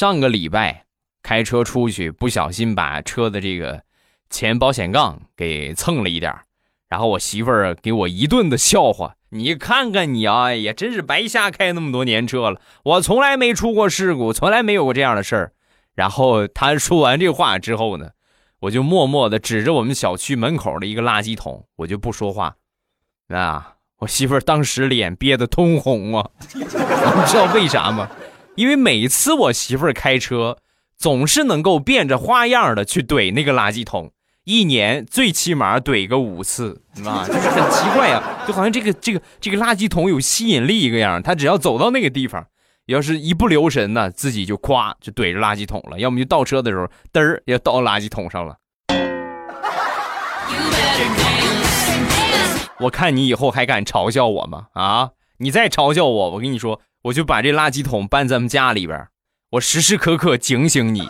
上个礼拜开车出去，不小心把车的这个前保险杠给蹭了一点然后我媳妇儿给我一顿的笑话。你看看你啊，哎呀，真是白瞎开那么多年车了。我从来没出过事故，从来没有过这样的事儿。然后他说完这话之后呢，我就默默的指着我们小区门口的一个垃圾桶，我就不说话。啊，我媳妇儿当时脸憋得通红啊！你知道为啥吗？因为每次我媳妇儿开车，总是能够变着花样的去怼那个垃圾桶。一年最起码怼个五次，啊，就是很奇怪呀，就好像这个这个这个垃圾桶有吸引力一个样，他只要走到那个地方，要是一不留神呢，自己就咵就怼着垃圾桶了，要么就倒车的时候嘚儿要倒垃圾桶上了。我看你以后还敢嘲笑我吗？啊，你再嘲笑我，我跟你说，我就把这垃圾桶搬咱们家里边，我时时刻刻警醒你。